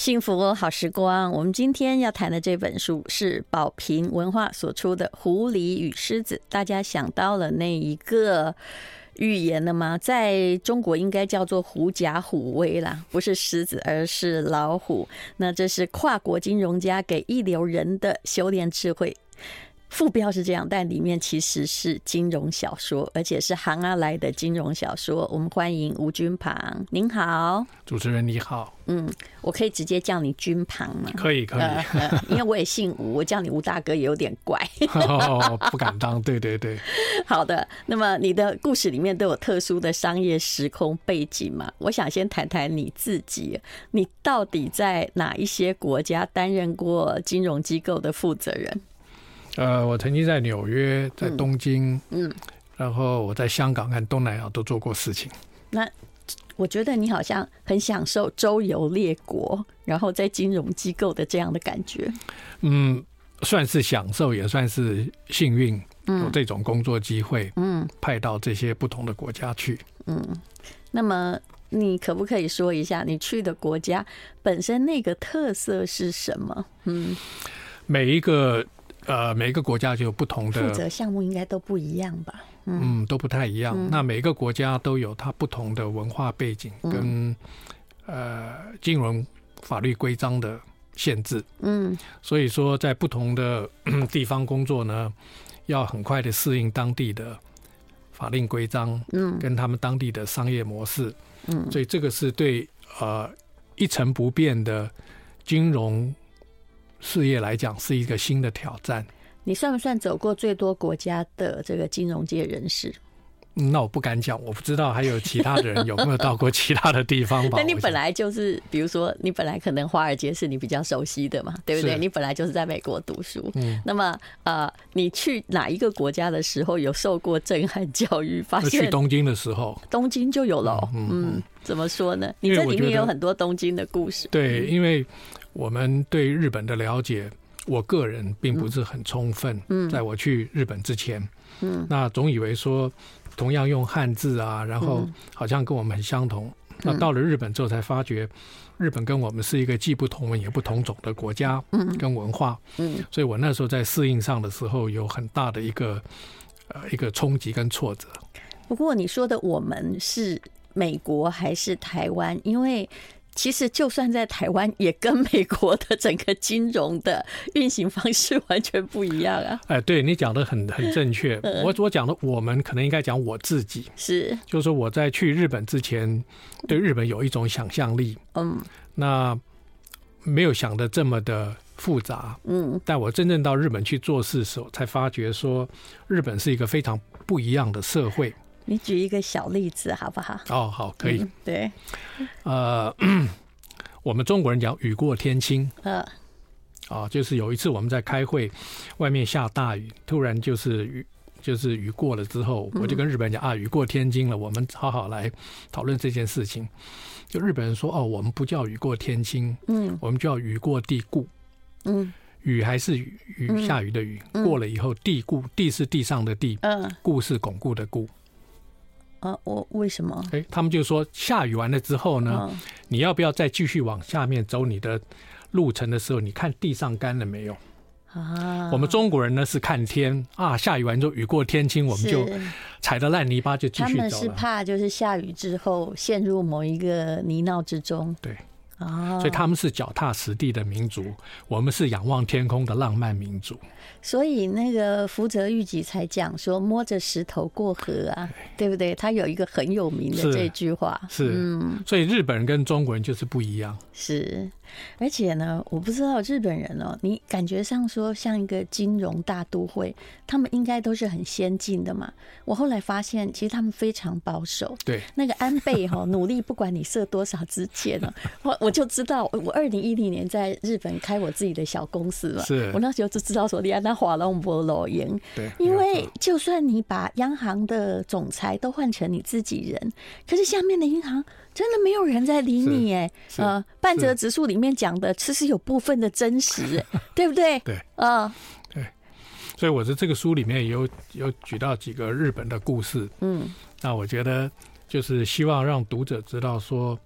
幸福好时光，我们今天要谈的这本书是宝瓶文化所出的《狐狸与狮子》。大家想到了那一个寓言了吗？在中国应该叫做“狐假虎威”啦，不是狮子，而是老虎。那这是跨国金融家给一流人的修炼智慧。副标是这样，但里面其实是金融小说，而且是行啊来的金融小说。我们欢迎吴君庞，您好，主持人你好。嗯，我可以直接叫你君庞吗？可以，可以，呃，因为我也姓吴，我叫你吴大哥也有点怪。哦，不敢当，对对对。好的，那么你的故事里面都有特殊的商业时空背景嘛？我想先谈谈你自己，你到底在哪一些国家担任过金融机构的负责人？呃，我曾经在纽约，在东京，嗯，嗯，然后我在香港和东南亚都做过事情。那我觉得你好像很享受周游列国，然后在金融机构的这样的感觉。嗯，算是享受，也算是幸运，有这种工作机会，嗯，派到这些不同的国家去。嗯，那么你可不可以说一下你去的国家本身那个特色是什么？嗯，每一个。呃，每一个国家就有不同的负责项目，应该都不一样吧？嗯，嗯，都不太一样。嗯、那每一个国家都有它不同的文化背景跟、嗯、呃金融法律规章的限制。嗯，所以说在不同的 地方工作呢，要很快的适应当地的法令规章，嗯，跟他们当地的商业模式。嗯，所以这个是对呃一成不变的金融。事业来讲是一个新的挑战。你算不算走过最多国家的这个金融界人士？那我不敢讲，我不知道还有其他的人有没有到过其他的地方吧。那你本来就是，比如说你本来可能华尔街是你比较熟悉的嘛，对不对？你本来就是在美国读书，嗯，那么呃，你去哪一个国家的时候有受过震撼教育？发现去东京的时候，东京就有了。嗯，嗯，怎么说呢？你这里面有很多东京的故事。对，因为。我们对日本的了解，我个人并不是很充分。嗯，在我去日本之前，嗯，那总以为说同样用汉字啊，然后好像跟我们很相同。那到了日本之后，才发觉日本跟我们是一个既不同文也不同种的国家，嗯，跟文化，嗯，所以我那时候在适应上的时候，有很大的一个呃一个冲击跟挫折。不过你说的我们是美国还是台湾？因为其实，就算在台湾，也跟美国的整个金融的运行方式完全不一样啊！哎，对你讲的很很正确。我我讲的，我们可能应该讲我自己，是，就是说我在去日本之前，对日本有一种想象力，嗯，那没有想的这么的复杂，嗯，但我真正到日本去做事的时候，才发觉说，日本是一个非常不一样的社会。你举一个小例子好不好？哦，好，可以。嗯、对，呃，我们中国人讲雨过天晴。嗯。啊，就是有一次我们在开会，外面下大雨，突然就是雨，就是雨过了之后，我就跟日本人讲啊，雨过天晴了，我们好好来讨论这件事情。就日本人说哦，我们不叫雨过天晴，嗯，我们叫雨过地固。嗯，雨还是雨，雨下雨的雨，过了以后地固，地是地上的地，嗯，固是巩固的固。啊，我为什么？哎，他们就说下雨完了之后呢，嗯、你要不要再继续往下面走你的路程的时候，你看地上干了没有？啊，我们中国人呢是看天啊，下雨完之后雨过天晴，我们就踩着烂泥巴就继续走了。他们是怕就是下雨之后陷入某一个泥淖之中。对。所以他们是脚踏实地的民族，我们是仰望天空的浪漫民族。所以那个福泽谕吉才讲说摸着石头过河啊，对不对？他有一个很有名的这句话。是，嗯，所以日本人跟中国人就是不一样。是。而且呢，我不知道日本人哦，你感觉上说像一个金融大都会，他们应该都是很先进的嘛。我后来发现，其实他们非常保守。对，那个安倍哈，努力不管你设多少支箭呢，我我就知道，我二零一零年在日本开我自己的小公司了。是，我那时候就知道说，你安那华龙波罗赢。对，因为就算你把央行的总裁都换成你自己人，可是下面的银行。真的没有人在理你哎，呃，半泽直树里面讲的其实有部分的真实，对不对？对，啊，对，所以我在这个书里面有有举到几个日本的故事，嗯，那我觉得就是希望让读者知道说，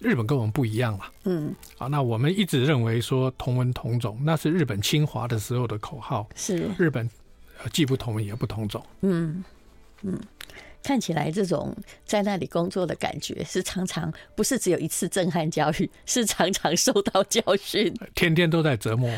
日本跟我们不一样了。嗯，啊，那我们一直认为说同文同种，那是日本侵华的时候的口号。是。日本既不同文也不同种。嗯嗯，看起来这种在那里工作的感觉是常常不是只有一次震撼教育，是常常受到教训，天天都在折磨。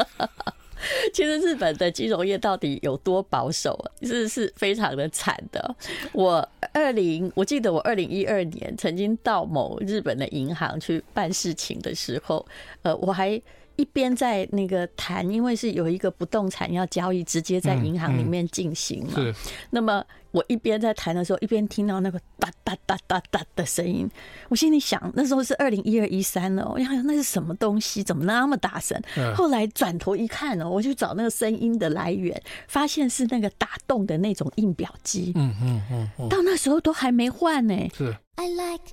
其实日本的金融业到底有多保守啊？是是非常的惨的。我二零，我记得我二零一二年曾经到某日本的银行去办事情的时候，呃，我还。一边在那个谈，因为是有一个不动产要交易，直接在银行里面进行嘛。是。那么我一边在谈的时候，一边听到那个哒哒哒哒哒的声音，我心里想，那时候是二零一二一三了，我想那是什么东西？怎么那么大声？后来转头一看呢，我去找那个声音的来源，发现是那个打洞的那种印表机。嗯嗯嗯。到那时候都还没换呢。是。I like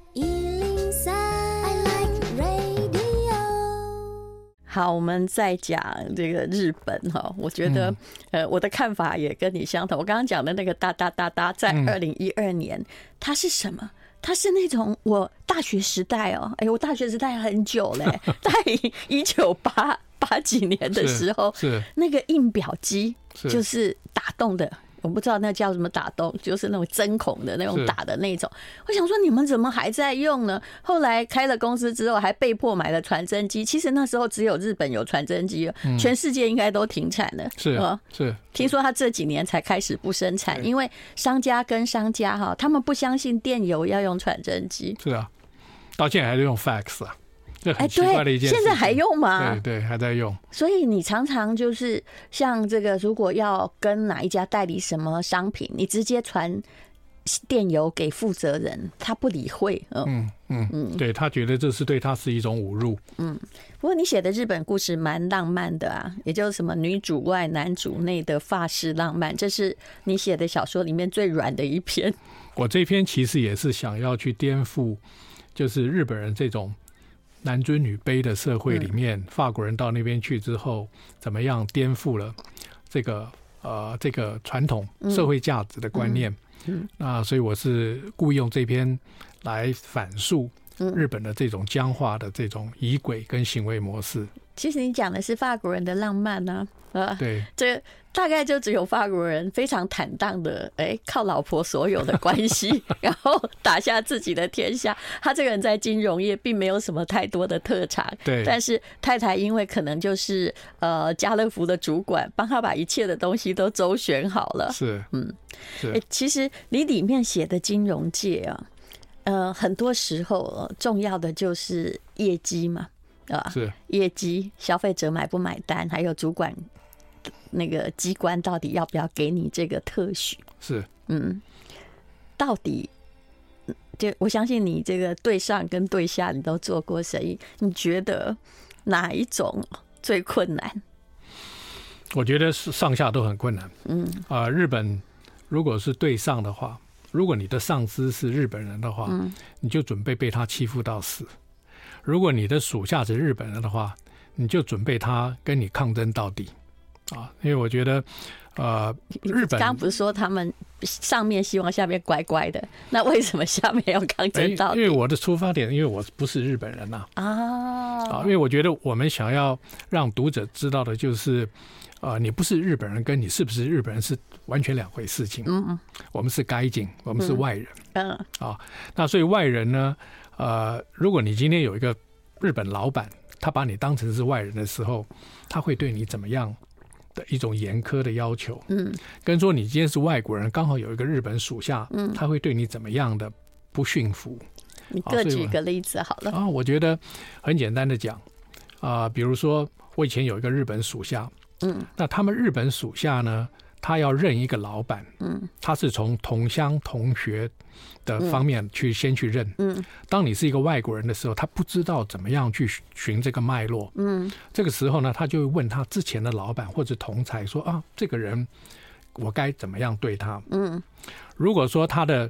好，我们再讲这个日本哈，我觉得呃，我的看法也跟你相同。我刚刚讲的那个哒哒哒哒，在二零一二年，它是什么？它是那种我大学时代哦，哎，我大学时代很久嘞，在一九八八几年的时候，是那个印表机，就是打洞的。我不知道那叫什么打洞，就是那种针孔的那种打的那种。我想说你们怎么还在用呢？后来开了公司之后，还被迫买了传真机。其实那时候只有日本有传真机，全世界应该都停产了。是啊，是。听说他这几年才开始不生产，因为商家跟商家哈，他们不相信电邮要用传真机。是啊，到现在还是用 fax 啊。哎，对，现在还用吗？对对，还在用。所以你常常就是像这个，如果要跟哪一家代理什么商品，你直接传电邮给负责人，他不理会。嗯嗯嗯，对，他觉得这是对他是一种侮辱。嗯，不过你写的日本故事蛮浪漫的啊，也就是什么女主外男主内的法式浪漫，这是你写的小说里面最软的一篇。我这篇其实也是想要去颠覆，就是日本人这种。男尊女卑的社会里面，法国人到那边去之后，怎么样颠覆了这个呃这个传统社会价值的观念？嗯，那所以我是故意用这篇来反述日本的这种僵化的这种仪轨跟行为模式。其实你讲的是法国人的浪漫呢，啊，对，这。大概就只有法国人非常坦荡的，哎，靠老婆所有的关系，然后打下自己的天下。他这个人在金融业并没有什么太多的特长，对。但是太太因为可能就是呃家乐福的主管，帮他把一切的东西都周旋好了。是，嗯，是。哎，其实你里面写的金融界啊，呃，很多时候重要的就是业绩嘛，啊，是业绩，消费者买不买单，还有主管。那个机关到底要不要给你这个特许？是，嗯，到底就我相信你这个对上跟对下你都做过生意，你觉得哪一种最困难？我觉得是上下都很困难。嗯啊，日本如果是对上的话，如果你的上司是日本人的话，嗯，你就准备被他欺负到死；如果你的属下是日本人的话，你就准备他跟你抗争到底。啊，因为我觉得，呃，日本刚不是说他们上面希望下面乖乖的，那为什么下面要抗争到底？因为我的出发点，因为我不是日本人呐。啊，啊，因为我觉得我们想要让读者知道的就是，呃，你不是日本人，跟你是不是日本人是完全两回事情。嗯嗯，我们是该警，我们是外人。嗯，啊，那所以外人呢，呃，如果你今天有一个日本老板，他把你当成是外人的时候，他会对你怎么样？的一种严苛的要求，嗯，跟说你今天是外国人，刚好有一个日本属下，嗯，他会对你怎么样的不驯服？你各举个例子好了啊，我觉得很简单的讲啊，比如说我以前有一个日本属下，嗯，那他们日本属下呢，他要认一个老板，嗯，他是从同乡同学。的方面去先去认，嗯，当你是一个外国人的时候，他不知道怎么样去寻这个脉络，嗯，这个时候呢，他就会问他之前的老板或者同才说啊，这个人我该怎么样对他？嗯，如果说他的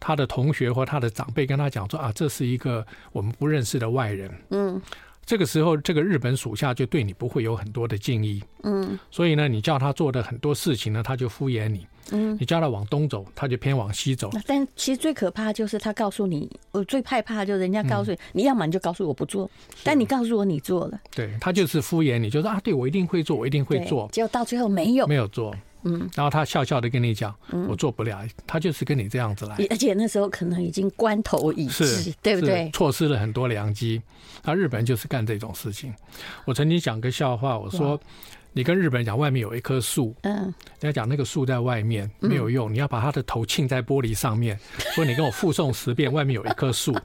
他的同学或他的长辈跟他讲说啊，这是一个我们不认识的外人，嗯，这个时候这个日本属下就对你不会有很多的敬意，嗯，所以呢，你叫他做的很多事情呢，他就敷衍你。嗯，你叫他往东走，他就偏往西走。但其实最可怕就是他告诉你，我最害怕就是人家告诉你，你要么你就告诉我不做，但你告诉我你做了，对，他就是敷衍你，就说啊，对我一定会做，我一定会做，结果到最后没有，没有做。嗯，然后他笑笑的跟你讲，我做不了，他就是跟你这样子来，而且那时候可能已经关头已至，对不对？错失了很多良机。那日本人就是干这种事情。我曾经讲个笑话，我说你跟日本人讲外面有一棵树，嗯，人家讲那个树在外面没有用，你要把他的头浸在玻璃上面，说你跟我复诵十遍外面有一棵树。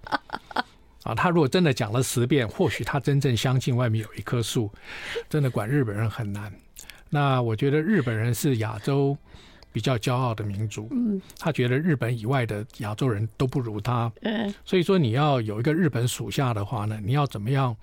啊，他如果真的讲了十遍，或许他真正相信外面有一棵树，真的管日本人很难。那我觉得日本人是亚洲比较骄傲的民族，嗯，他觉得日本以外的亚洲人都不如他，嗯，所以说你要有一个日本属下的话呢，你要怎么样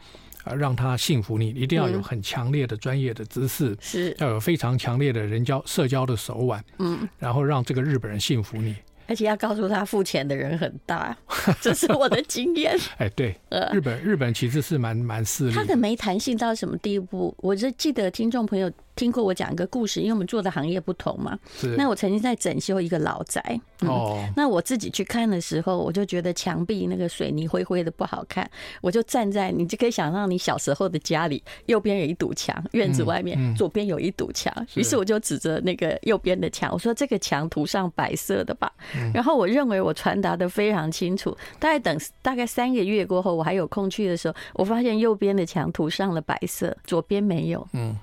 啊让他信服你？一定要有很强烈的专业的知识，是要有非常强烈的人交社交的手腕，嗯，然后让这个日本人信服你。而且要告诉他付钱的人很大，这是我的经验。哎，对，日本日本其实是蛮蛮势利。他的没弹性到什么地步？我就记得听众朋友听过我讲一个故事，因为我们做的行业不同嘛。是。那我曾经在整修一个老宅，哦。那我自己去看的时候，我就觉得墙壁那个水泥灰灰的不好看，我就站在你就可以想象你小时候的家里，右边有一堵墙，院子外面左边有一堵墙，于是我就指着那个右边的墙，我说这个墙涂上白色的吧。然后我认为我传达的非常清楚，大概等大概三个月过后，我还有空去的时候，我发现右边的墙涂上了白色，左边没有。嗯，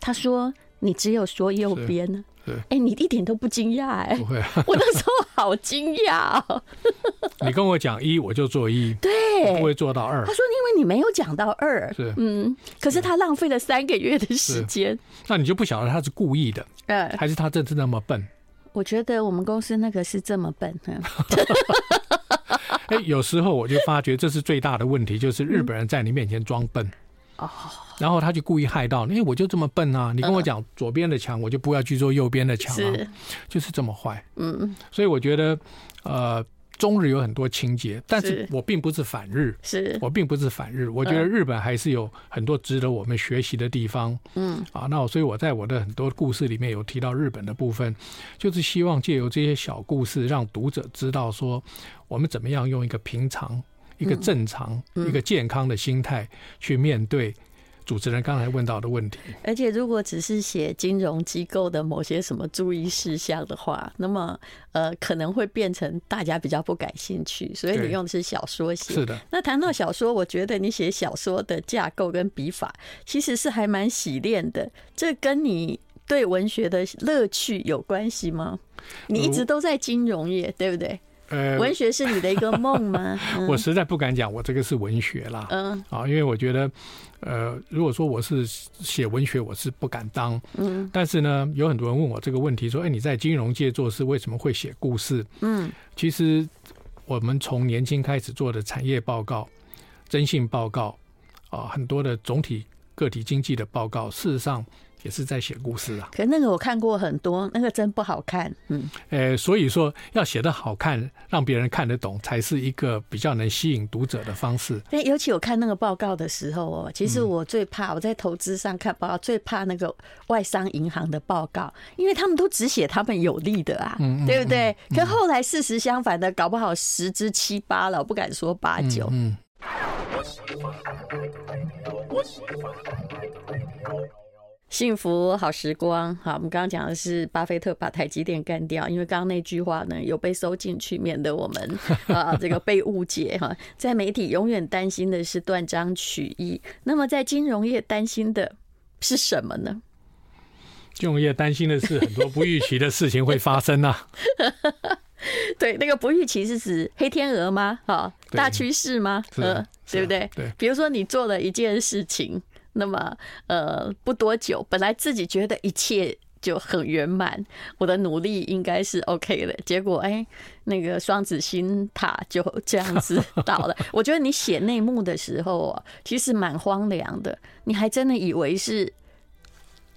他说你只有说右边呢。对，哎，你一点都不惊讶哎？不会，啊我那时候好惊讶哦。你跟我讲一，我就做一，对，不会做到二。他说因为你没有讲到二，是嗯，可是他浪费了三个月的时间。那你就不晓得他是故意的，呃，还是他真是那么笨？我觉得我们公司那个是这么笨，哎，有时候我就发觉这是最大的问题，就是日本人在你面前装笨，哦，然后他就故意害到你，哎，我就这么笨啊！你跟我讲左边的墙，我就不要去做右边的墙啊，就是这么坏，嗯，所以我觉得，呃。中日有很多情节，但是我并不是反日，是。我并不是反日，我觉得日本还是有很多值得我们学习的地方。嗯，啊，那所以我在我的很多故事里面有提到日本的部分，就是希望借由这些小故事，让读者知道说，我们怎么样用一个平常、一个正常、一个健康的心态去面对。主持人刚才问到的问题，而且如果只是写金融机构的某些什么注意事项的话，那么呃可能会变成大家比较不感兴趣。所以你用的是小说写，是的。那谈到小说，我觉得你写小说的架构跟笔法其实是还蛮洗练的。这跟你对文学的乐趣有关系吗？你一直都在金融业，对不对？呃，文学是你的一个梦吗？嗯、我实在不敢讲，我这个是文学啦。嗯，啊，因为我觉得，呃，如果说我是写文学，我是不敢当。嗯，但是呢，有很多人问我这个问题，说：“哎，你在金融界做事，为什么会写故事？”嗯，其实我们从年轻开始做的产业报告、征信报告啊，很多的总体个体经济的报告，事实上。也是在写故事啊，可那个我看过很多，那个真不好看。嗯，呃，所以说要写的好看，让别人看得懂，才是一个比较能吸引读者的方式。对，尤其我看那个报告的时候哦，其实我最怕我在投资上看报告，最怕那个外商银行的报告，因为他们都只写他们有利的啊，对不对？可后来事实相反的，搞不好十之七八了，我不敢说八九。嗯。幸福好时光，好，我们刚刚讲的是巴菲特把台积电干掉，因为刚刚那句话呢有被收进去，免得我们 啊这个被误解哈。在媒体永远担心的是断章取义，那么在金融业担心的是什么呢？金融业担心的是很多不预期的事情会发生啊。对，那个不预期是指黑天鹅吗？哈，大趋势吗？呃，对不对？对，比如说你做了一件事情。那么，呃，不多久，本来自己觉得一切就很圆满，我的努力应该是 OK 的。结果，哎，那个双子星塔就 这样子 倒了。我觉得你写内幕的时候啊，其实蛮荒凉的。你还真的以为是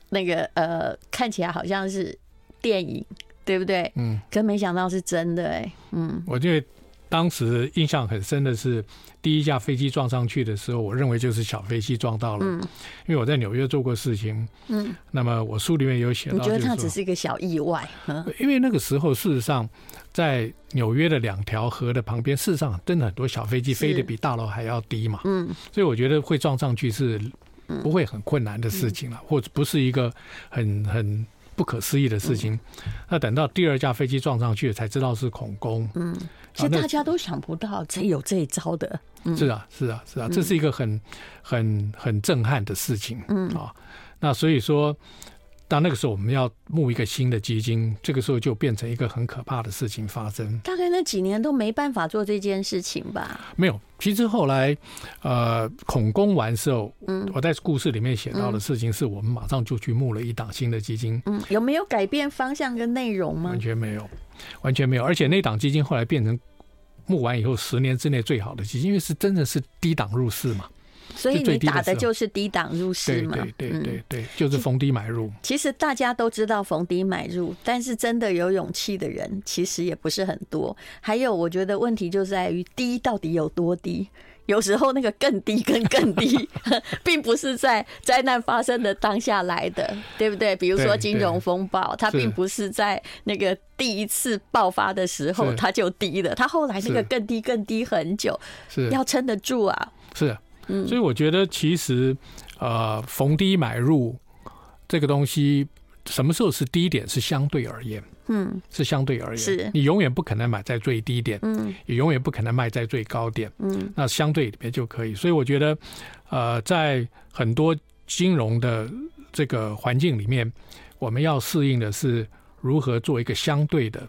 那个呃，看起来好像是电影，对不对？嗯。可没想到是真的，哎，嗯。我觉得。当时印象很深的是，第一架飞机撞上去的时候，我认为就是小飞机撞到了。嗯，因为我在纽约做过事情。嗯，那么我书里面有写到，你觉得它只是一个小意外？因为那个时候，事实上，在纽约的两条河的旁边，事实上真的很多小飞机飞得比大楼还要低嘛。嗯，所以我觉得会撞上去是不会很困难的事情了，或者不是一个很很。不可思议的事情，那等到第二架飞机撞上去，才知道是恐攻。嗯，其实大家都想不到这有这一招的。是啊，是啊，是啊，这是一个很很很震撼的事情。嗯啊，那所以说。当那个时候我们要募一个新的基金，这个时候就变成一个很可怕的事情发生。大概那几年都没办法做这件事情吧？没有，其实后来，呃，恐攻完之后，嗯，我在故事里面写到的事情是我们马上就去募了一档新的基金。嗯，有没有改变方向跟内容吗？完全没有，完全没有。而且那档基金后来变成募完以后十年之内最好的基金，因为是真的是低档入市嘛。所以你打的就是低档入市嘛？对对对对，就是逢低买入。其实大家都知道逢低买入，但是真的有勇气的人其实也不是很多。还有，我觉得问题就在于低到底有多低？有时候那个更低跟更低，并不是在灾难发生的当下来的，对不对？比如说金融风暴，它并不是在那个第一次爆发的时候它就低了，它后来那个更低更低很久，是要撑得住啊。是。所以我觉得，其实，呃，逢低买入这个东西，什么时候是低点，是相对而言，嗯，是相对而言，是。你永远不可能买在最低点，嗯，也永远不可能卖在最高点，嗯，那相对里面就可以。所以我觉得，呃，在很多金融的这个环境里面，我们要适应的是如何做一个相对的，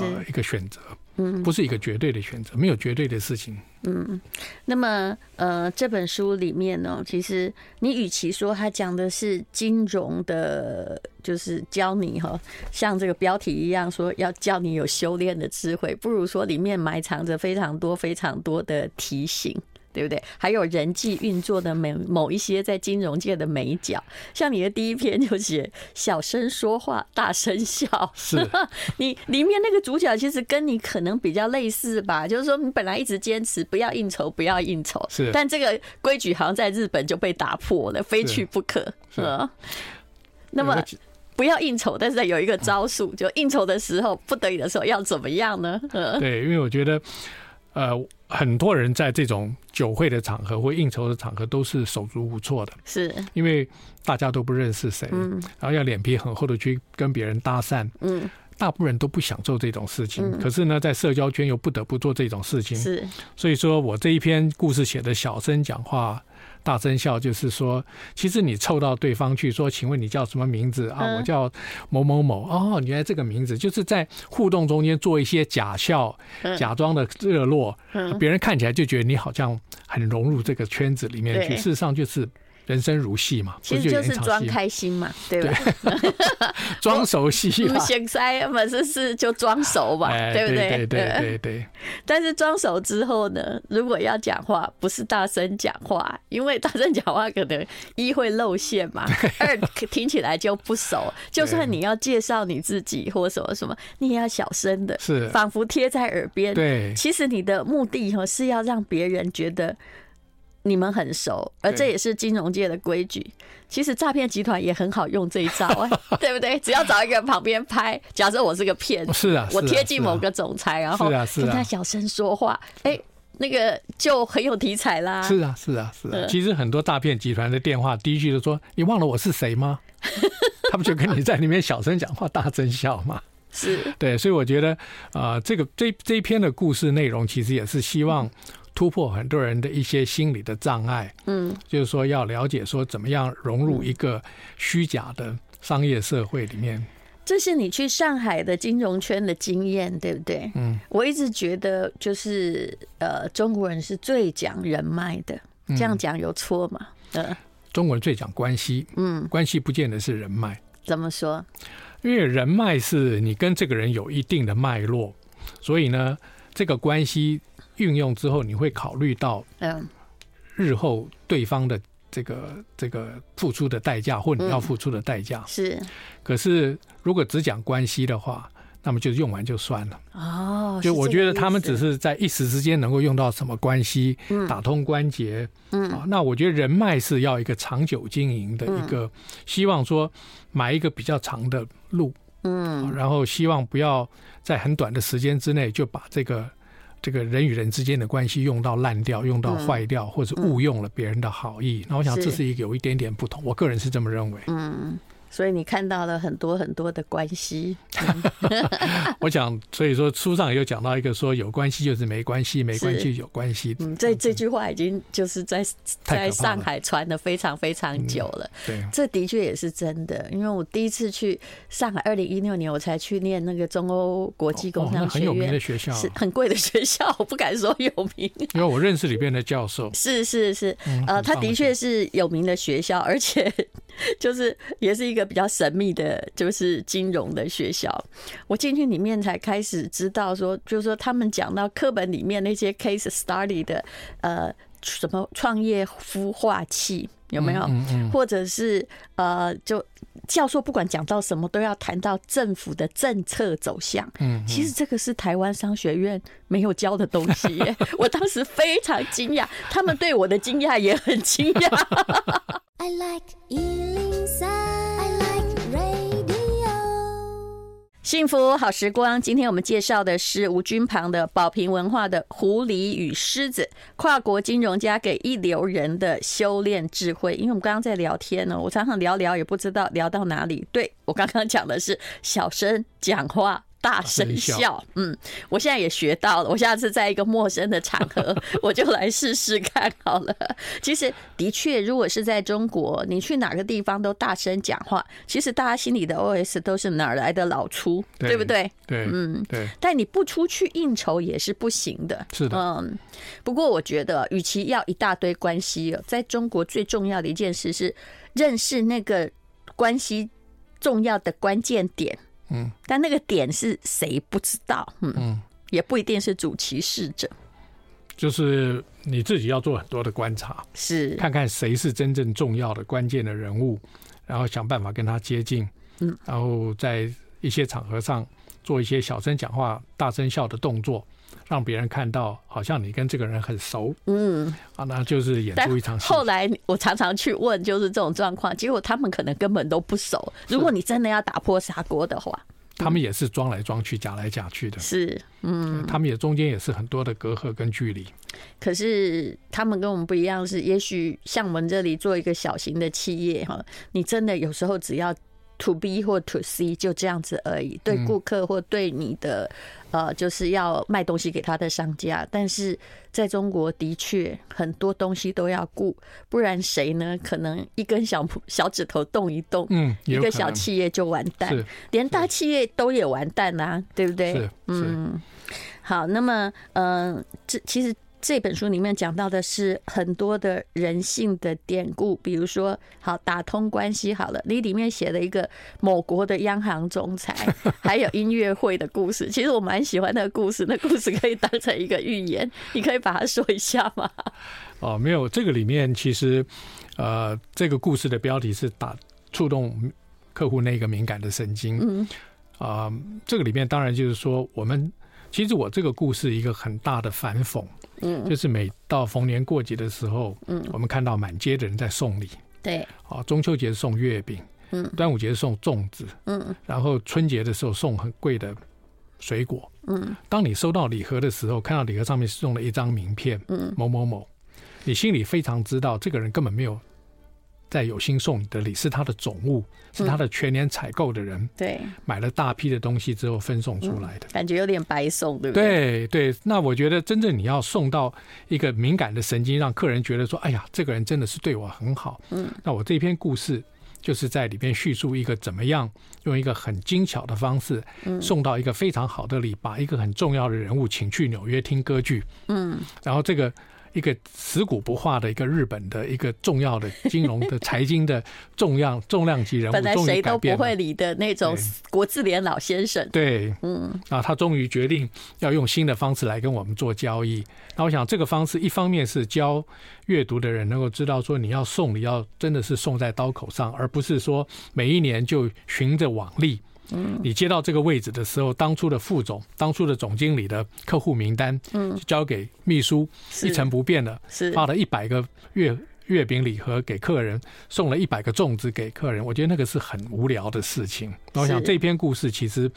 呃，一个选择。嗯，不是一个绝对的选择，没有绝对的事情。嗯，那么呃，这本书里面呢，其实你与其说它讲的是金融的，就是教你哈，像这个标题一样说要教你有修炼的智慧，不如说里面埋藏着非常多非常多的提醒。对不对？还有人际运作的某某一些在金融界的美角，像你的第一篇就写小声说话，大声笑。是，你里面那个主角其实跟你可能比较类似吧？就是说你本来一直坚持不要应酬，不要应酬，是，但这个规矩好像在日本就被打破了，非去不可。是，那么不要应酬，但是有一个招数，就应酬的时候不得已的时候要怎么样呢？对，因为我觉得。呃，很多人在这种酒会的场合或应酬的场合都是手足无措的，是。因为大家都不认识谁，嗯，然后要脸皮很厚的去跟别人搭讪，嗯，大部分人都不想做这种事情，可是呢，在社交圈又不得不做这种事情，是，所以说我这一篇故事写的小声讲话。大真笑，就是说，其实你凑到对方去说，请问你叫什么名字啊？我叫某某某。哦，原来这个名字，就是在互动中间做一些假笑，假装的热络，别人看起来就觉得你好像很融入这个圈子里面去，事实上就是。人生如戏嘛，其实就是装开心嘛，对吧？装熟戏，不现塞嘛，是是就装熟吧，对不对？对对对 对。但是装熟之后呢，如果要讲话，不是大声讲话，因为大声讲话可能一会露馅嘛，二听起来就不熟。就算你要介绍你自己或什么什么，你也要小声的，是仿佛贴在耳边。对，其实你的目的哈是要让别人觉得。你们很熟，而这也是金融界的规矩。其实诈骗集团也很好用这一招，哎，对不对？只要找一个旁边拍，假设我是个骗子，是啊，我贴近某个总裁，然后跟他小声说话，哎，那个就很有题材啦。是啊，是啊，是啊。其实很多诈骗集团的电话第一句就说：“你忘了我是谁吗？” 他们就跟你在里面小声讲话，大声笑嘛。是对，所以我觉得啊，这个这这一篇的故事内容，其实也是希望。突破很多人的一些心理的障碍，嗯，就是说要了解说怎么样融入一个虚假的商业社会里面。这是你去上海的金融圈的经验，对不对？嗯，我一直觉得就是呃，中国人是最讲人脉的，这样讲有错吗？嗯，中国人最讲关系，嗯，关系不见得是人脉。怎么说？因为人脉是你跟这个人有一定的脉络，所以呢，这个关系。运用之后，你会考虑到，嗯，日后对方的这个这个付出的代价，或你要付出的代价是。可是，如果只讲关系的话，那么就用完就算了。哦，就我觉得他们只是在一时之间能够用到什么关系，嗯、打通关节。嗯、啊，那我觉得人脉是要一个长久经营的一个，希望说买一个比较长的路。嗯、啊，然后希望不要在很短的时间之内就把这个这个人与人之间的关系用到烂掉，用到坏掉，或者误用了别人的好意。那我想这是一个有一点点不同，我个人是这么认为。嗯。所以你看到了很多很多的关系。我讲，所以说书上也有讲到一个说，有关系就是没关系，没关系有关系。嗯，这这句话已经就是在在上海传的非常非常久了。对，这的确也是真的。因为我第一次去上海，二零一六年我才去念那个中欧国际工商学院，很有名的学校，是 很贵的学校，我不敢说有名。因为我认识里边的教授，是是是，呃，他的确是有名的学校，而且。就是也是一个比较神秘的，就是金融的学校。我进去里面才开始知道说，就是说他们讲到课本里面那些 case study 的，呃，什么创业孵化器有没有？或者是呃，就教授不管讲到什么，都要谈到政府的政策走向。嗯，其实这个是台湾商学院没有教的东西耶。我当时非常惊讶，他们对我的惊讶也很惊讶。I like 103, 幸福好时光，今天我们介绍的是吴君旁的宝瓶文化的《狐狸与狮子》，跨国金融家给一流人的修炼智慧。因为我们刚刚在聊天呢，我常常聊聊也不知道聊到哪里。对，我刚刚讲的是小声讲话。大声笑，嗯，我现在也学到了。我下次在一个陌生的场合，我就来试试看好了。其实的确，如果是在中国，你去哪个地方都大声讲话，其实大家心里的 OS 都是哪儿来的老粗，对不对？对，嗯，对。但你不出去应酬也是不行的，是的。嗯，不过我觉得，与其要一大堆关系，在中国最重要的一件事是认识那个关系重要的关键点。嗯，但那个点是谁不知道？嗯，也不一定是主歧视者，就是你自己要做很多的观察，是看看谁是真正重要的关键的人物，然后想办法跟他接近，嗯，然后在一些场合上做一些小声讲话、大声笑的动作。让别人看到，好像你跟这个人很熟，嗯，啊，那就是演出一场戏。后来我常常去问，就是这种状况，结果他们可能根本都不熟。如果你真的要打破砂锅的话，他们也是装来装去、假来假去的。是，嗯，他们也中间也是很多的隔阂跟距离。可是他们跟我们不一样，是也许像我们这里做一个小型的企业哈，你真的有时候只要。To B 或 To C 就这样子而已，对顾客或对你的呃，就是要卖东西给他的商家。但是在中国的确很多东西都要顾，不然谁呢？可能一根小小指头动一动，嗯，一个小企业就完蛋，连大企业都也完蛋啊，对不对？嗯，好，那么嗯、呃，这其实。这本书里面讲到的是很多的人性的典故，比如说，好打通关系好了，你里面写了一个某国的央行总裁，还有音乐会的故事。其实我蛮喜欢那个故事，那故事可以当成一个寓言，你可以把它说一下吗？哦，没有，这个里面其实，呃，这个故事的标题是打触动客户那个敏感的神经。嗯，啊，这个里面当然就是说，我们其实我这个故事一个很大的反讽。嗯，就是每到逢年过节的时候，嗯，我们看到满街的人在送礼，对，啊，中秋节送月饼，嗯，端午节送粽子，嗯，然后春节的时候送很贵的水果，嗯，当你收到礼盒的时候，看到礼盒上面送了一张名片，嗯，某某某，你心里非常知道这个人根本没有。在有心送你的礼是他的总务，是他的全年采购的人，对，买了大批的东西之后分送出来的，感觉有点白送，对不对？对对，那我觉得真正你要送到一个敏感的神经，让客人觉得说，哎呀，这个人真的是对我很好。嗯，那我这篇故事就是在里边叙述一个怎么样用一个很精巧的方式，送到一个非常好的礼，把一个很重要的人物请去纽约听歌剧。嗯，然后这个。一个死骨不化的一个日本的一个重要的金融的财经的重量重量级人物，本来谁都不会理的那种国字脸老先生，对，嗯，啊，他终于决定要用新的方式来跟我们做交易。那我想这个方式一方面是教阅读的人能够知道说，你要送礼要真的是送在刀口上，而不是说每一年就循着往例。嗯，你接到这个位置的时候，当初的副总、当初的总经理的客户名单，嗯，就交给秘书，一成不变的，是发了一百个月月饼礼盒给客人，送了一百个粽子给客人。我觉得那个是很无聊的事情。我想这篇故事其实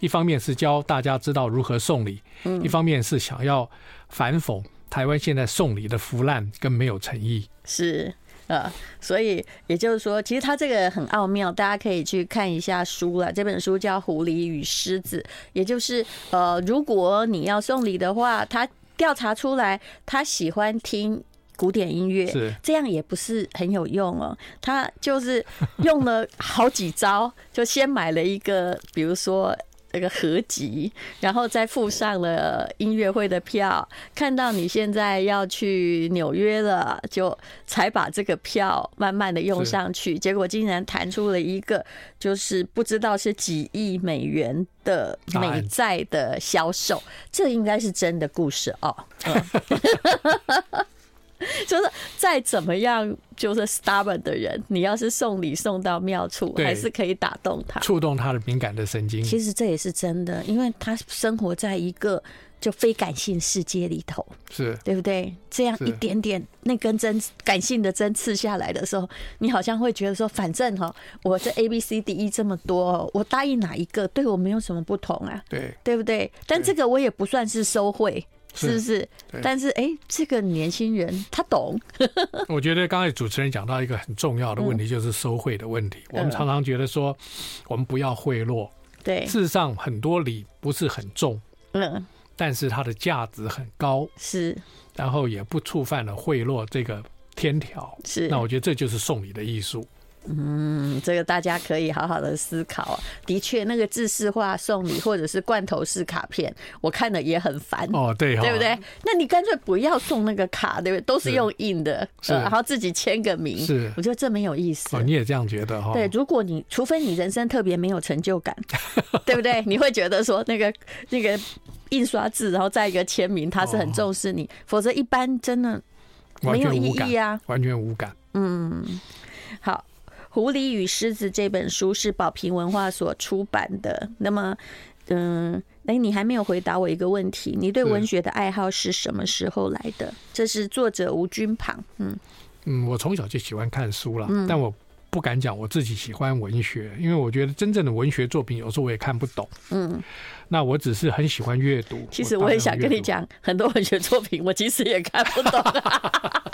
一方面是教大家知道如何送礼，嗯，一方面是想要反讽台湾现在送礼的腐烂跟没有诚意。是。呃，所以也就是说，其实他这个很奥妙，大家可以去看一下书了。这本书叫《狐狸与狮子》，也就是呃，如果你要送礼的话，他调查出来他喜欢听古典音乐，是这样也不是很有用哦。他就是用了好几招，就先买了一个，比如说。这个合集，然后再附上了音乐会的票。看到你现在要去纽约了，就才把这个票慢慢的用上去。结果竟然弹出了一个，就是不知道是几亿美元的美债的销售。这应该是真的故事哦。就是再怎么样，就是 stubborn 的人，你要是送礼送到妙处，还是可以打动他，触动他的敏感的神经。其实这也是真的，因为他生活在一个就非感性世界里头，是对不对？这样一点点那根针感性的针刺下来的时候，你好像会觉得说，反正哈，我这 A B C D E 这么多，我答应哪一个对我没有什么不同啊？对，对不对？但这个我也不算是收贿。是不是？但是哎、欸，这个年轻人他懂。我觉得刚才主持人讲到一个很重要的问题，就是收贿的问题。我们常常觉得说，我们不要贿赂。对，事实上很多礼不是很重，嗯，但是它的价值很高，是，然后也不触犯了贿赂这个天条。是，那我觉得这就是送礼的艺术。嗯，这个大家可以好好的思考。的确，那个制式化送礼或者是罐头式卡片，我看了也很烦。哦，对，对不对？那你干脆不要送那个卡，对不对？都是用印的，是，然后自己签个名。是，我觉得这没有意思。哦，你也这样觉得哈？对，如果你除非你人生特别没有成就感，对不对？你会觉得说那个那个印刷字，然后再一个签名，他是很重视你。否则一般真的没有意义啊，完全无感。嗯，好。《狐狸与狮子》这本书是宝瓶文化所出版的。那么，嗯，哎，你还没有回答我一个问题：你对文学的爱好是什么时候来的？这是作者吴君庞。嗯嗯，我从小就喜欢看书了，但我不敢讲我自己喜欢文学，因为我觉得真正的文学作品有时候我也看不懂。嗯，那我只是很喜欢阅读。其实我也想跟你讲，很多文学作品我其实也看不懂。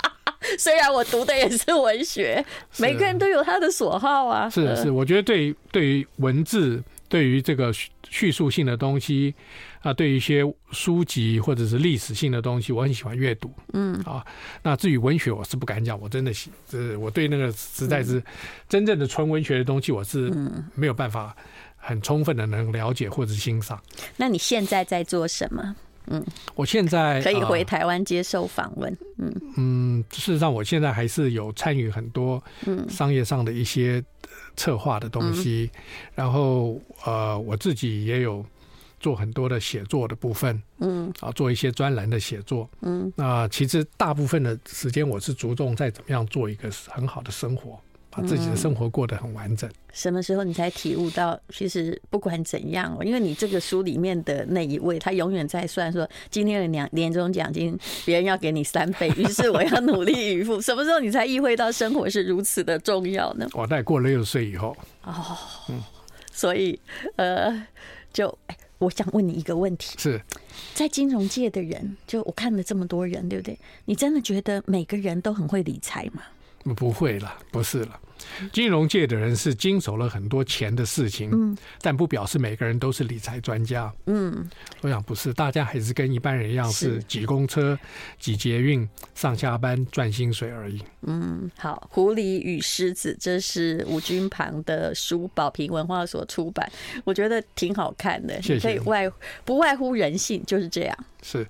虽然我读的也是文学，每个人都有他的所好啊。是是，我觉得对于对于文字，对于这个叙述性的东西啊，对于一些书籍或者是历史性的东西，我很喜欢阅读。嗯啊，那至于文学，我是不敢讲，我真的是，是我对那个实在是真正的纯文学的东西，我是没有办法很充分的能了解或者欣赏。那你现在在做什么？嗯，我现在可以回台湾接受访问。嗯嗯，事实上，我现在还是有参与很多商业上的一些策划的东西，嗯、然后呃，我自己也有做很多的写作的部分。嗯，啊，做一些专栏的写作。嗯，那其实大部分的时间，我是着重在怎么样做一个很好的生活。把自己的生活过得很完整。嗯。什么时候你才体悟到，其实不管怎样，因为你这个书里面的那一位，他永远在算说，今天的年年终奖金别人要给你三倍，于是我要努力以赴。什么时候你才意会到生活是如此的重要呢？我在过了六十岁以后。哦，嗯，所以呃，就我想问你一个问题：是在金融界的人，就我看了这么多人，对不对？你真的觉得每个人都很会理财吗？不会了，不是了。金融界的人是经手了很多钱的事情，嗯，但不表示每个人都是理财专家，嗯，我想不是，大家还是跟一般人一样，是挤公车、挤捷运、上下班赚薪水而已。嗯，好，《狐狸与狮子》这是吴君庞的书，宝瓶文化所出版，我觉得挺好看的。谢谢。可以外不外乎人性，就是这样。是。